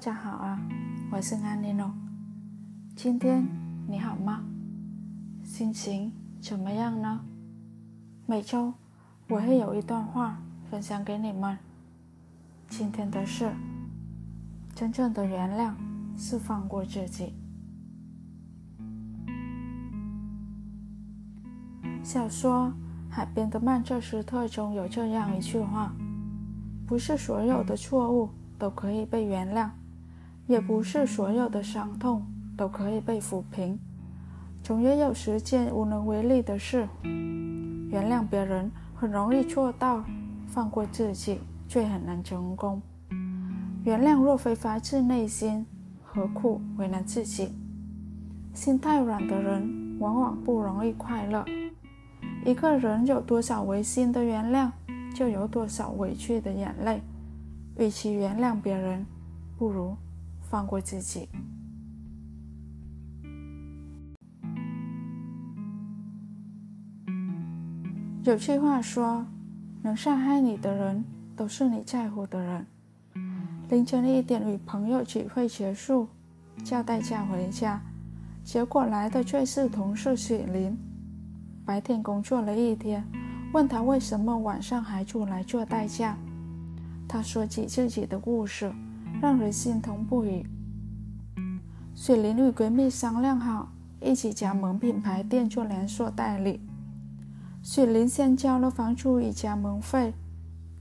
大家好啊，我是安妮诺。今天你好吗？心情怎么样呢？每周我会有一段话分享给你们。今天的事，真正的原谅是放过自己。小说《海边的曼彻斯特》中有这样一句话：“不是所有的错误。”都可以被原谅，也不是所有的伤痛都可以被抚平，总也有十件无能为力的事。原谅别人很容易做到，放过自己却很难成功。原谅若非发自内心，何苦为难自己？心太软的人往往不容易快乐。一个人有多少违心的原谅，就有多少委屈的眼泪。与其原谅别人，不如放过自己。有句话说：“能伤害你的人，都是你在乎的人。”凌晨一点与朋友聚会结束，叫代驾回家，结果来的却是同事雪琳。白天工作了一天，问他为什么晚上还出来做代驾。他说起自己的故事，让人心疼不已。雪玲与闺蜜商量好，一起加盟品牌店做连锁代理。雪玲先交了房租与加盟费，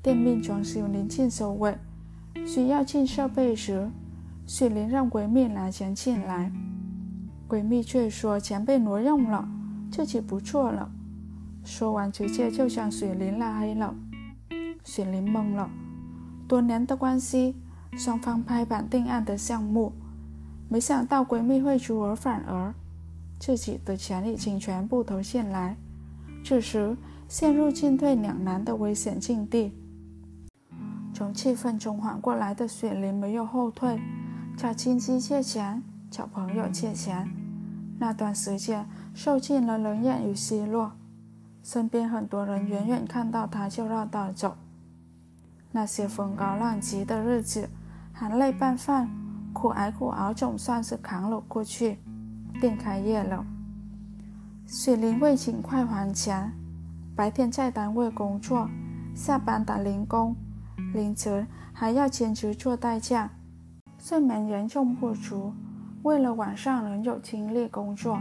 店面装修临近收尾，需要进设备时，雪玲让闺蜜拿钱进来，闺蜜却说钱被挪用了，自己不做了。说完，直接就将雪玲拉黑了。雪玲懵了。多年的关系，双方拍板定案的项目，没想到闺蜜会出尔反尔，自己的钱已经全部投进来，此时陷入进退两难的危险境地。从气愤中缓过来的雪玲没有后退，找亲戚借钱，找朋友借钱，那段时间受尽了冷眼与奚落，身边很多人远远看到她就绕道走。那些风高浪急的日子，含泪拌饭，苦挨苦熬，总算是扛了过去。店开业了，雪玲为尽快还钱，白天在单位工作，下班打零工，凌晨还要兼职做代驾，睡眠严重不足。为了晚上能有精力工作，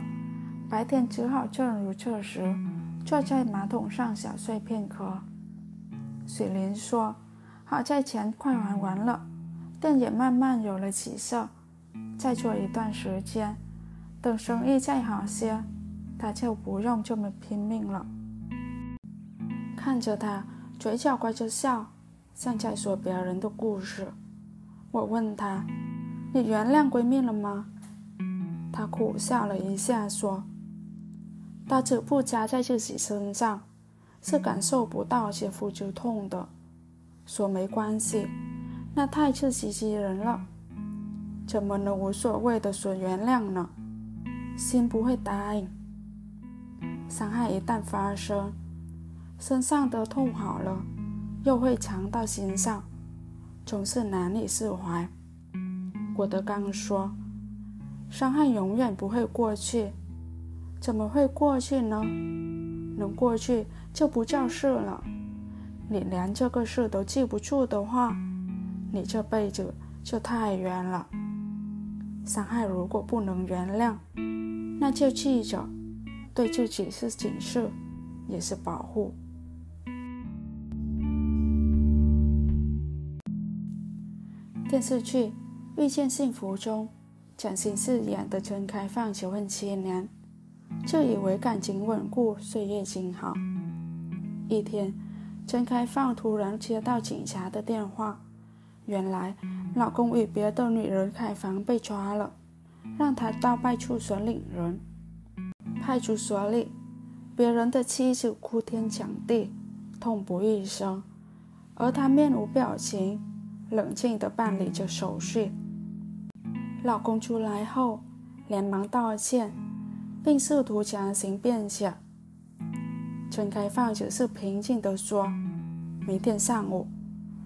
白天只好正如厕时，坐在马桶上小睡片刻。雪玲说。好在钱快还完了，店也慢慢有了起色。再做一段时间，等生意再好些，他就不用这么拼命了。看着他，嘴角挂着笑，像在说别人的故事。我问他：“你原谅闺蜜了吗？”他苦笑了一下，说：“刀子不扎在自己身上，是感受不到切肤之痛的。”说没关系，那太自欺欺人了。怎么能无所谓的说原谅呢？心不会答应。伤害一旦发生，身上的痛好了，又会藏到心上，总是难以释怀。郭德纲说：“伤害永远不会过去，怎么会过去呢？能过去就不叫事了。”你连这个事都记不住的话，你这辈子就太冤了。伤害如果不能原谅，那就记着，对自己是警示，也是保护。电视剧《遇见幸福》中，蒋欣饰演的陈开放求婚七年，就以为感情稳固，岁月静好。一天。陈开放突然接到警察的电话，原来老公与别的女人开房被抓了，让他到派出所领人。派出所里，别人的妻子哭天抢地，痛不欲生，而他面无表情，冷静地办理着手续。老公出来后，连忙道歉，并试图强行辩解。陈开放只是平静地说：“明天上午，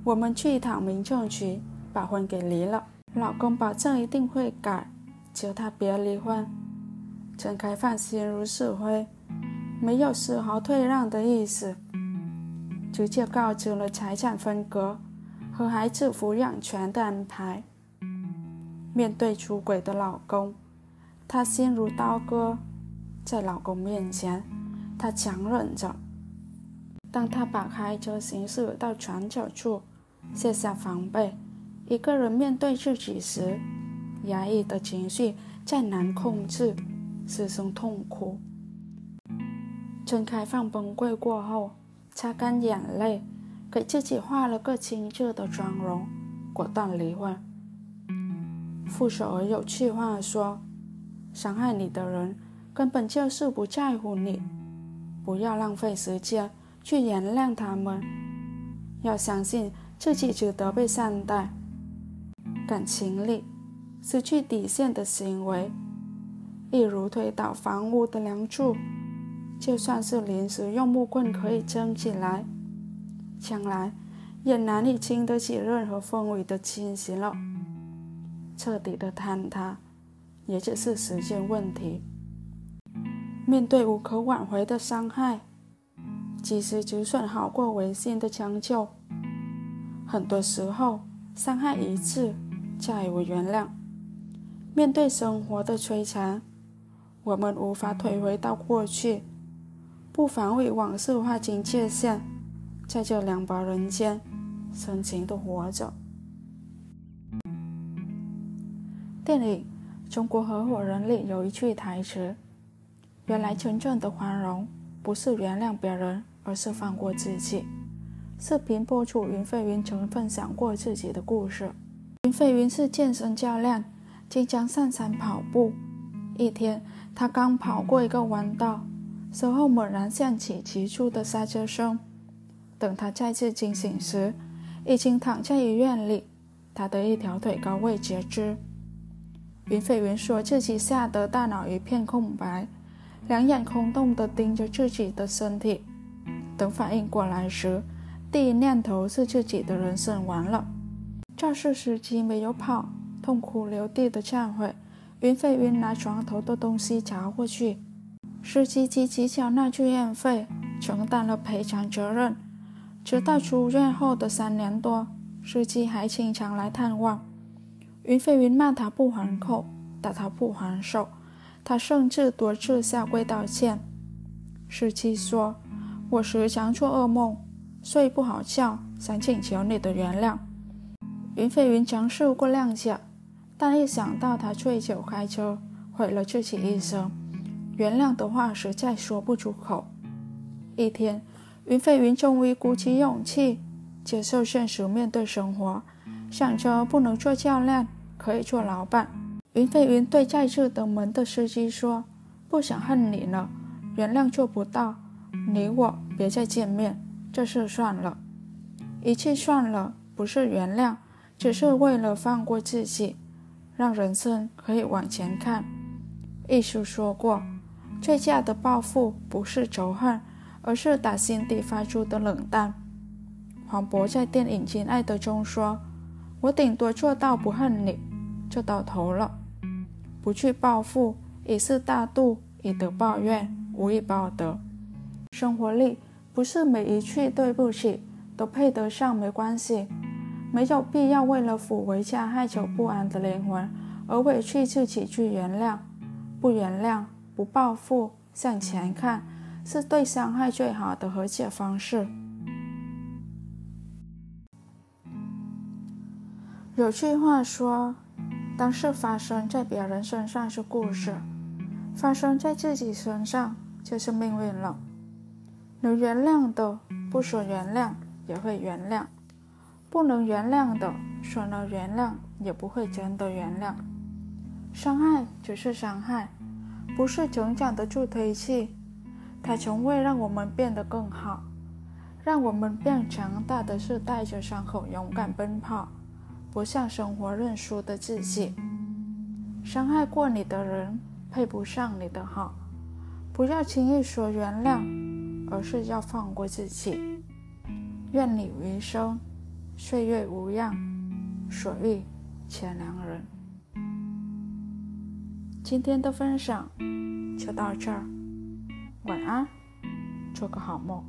我们去一趟民政局，把婚给离了。”老公保证一定会改，求她别离婚。陈开放心如死灰，没有丝毫退让的意思，直接告知了财产分割和孩子抚养权的安排。面对出轨的老公，她心如刀割，在老公面前，她强忍着。当她把开车行驶到转角处，卸下防备，一个人面对自己时，压抑的情绪再难控制。失声痛哭。真开放崩溃过后，擦干眼泪，给自己画了个精致的妆容，果断离婚。傅首尔有气话说：“伤害你的人根本就是不在乎你，不要浪费时间去原谅他们，要相信自己值得被善待。感情里失去底线的行为。”一如推倒房屋的梁柱，就算是临时用木棍可以撑起来，将来也难以经得起任何风雨的侵袭了。彻底的坍塌，也只是时间问题。面对无可挽回的伤害，及时止损好过违心的将就。很多时候，伤害一次，再无原谅。面对生活的摧残。我们无法退回到过去，不妨为往事划清界限，在这两拨人间深情的活着。电影《中国合伙人》里有一句台词：“原来真正的宽容不是原谅别人，而是放过自己。”视频播出，云飞云曾分享过自己的故事。云飞云是健身教练，经常上山跑步。一天。他刚跑过一个弯道，身后猛然响起急促的刹车声。等他再次惊醒时，已经躺在医院里，他的一条腿高位截肢。云飞云说自己吓得大脑一片空白，两眼空洞地盯着自己的身体。等反应过来时，第一念头是自己的人生完了。肇事司机没有跑，痛哭流涕的忏悔。云飞云拿床头的东西砸过去，司机积极缴纳住院费，承担了赔偿责任。直到出院后的三年多，司机还经常来探望。云飞云骂他不还口，打他不还手，他甚至多次下跪道歉。司机说：“我时常做噩梦，睡不好觉，想请求你的原谅。”云飞云尝试过谅解。但一想到他醉酒开车毁了自己一生，原谅的话实在说不出口。一天，云飞云终于鼓起勇气接受现实，面对生活，想着不能做教练，可以做老板。云飞云对再次登门的司机说：“不想恨你了，原谅做不到，你我别再见面，这事算了。一切算了，不是原谅，只是为了放过自己。”让人生可以往前看。艺术说过，最佳的报复不是仇恨，而是打心底发出的冷淡。黄渤在电影《亲爱的》中说：“我顶多做到不恨你，就到头了。不去报复，已是大度；以德报怨，无以报德。生活里不是每一句对不起都配得上没关系。”没有必要为了抚慰加害者不安的灵魂而委屈自己去原谅，不原谅，不报复，向前看，是对伤害最好的和解方式。有句话说：“当事发生在别人身上是故事，发生在自己身上就是命运了。”能原谅的，不说原谅，也会原谅。不能原谅的，说了原谅也不会真的原谅。伤害只是伤害，不是成长的助推器。它从未让我们变得更好，让我们变强大的是带着伤口勇敢奔跑，不向生活认输的自己。伤害过你的人配不上你的好，不要轻易说原谅，而是要放过自己。愿你余生。岁月无恙，所遇皆良人。今天的分享就到这儿，晚安，做个好梦。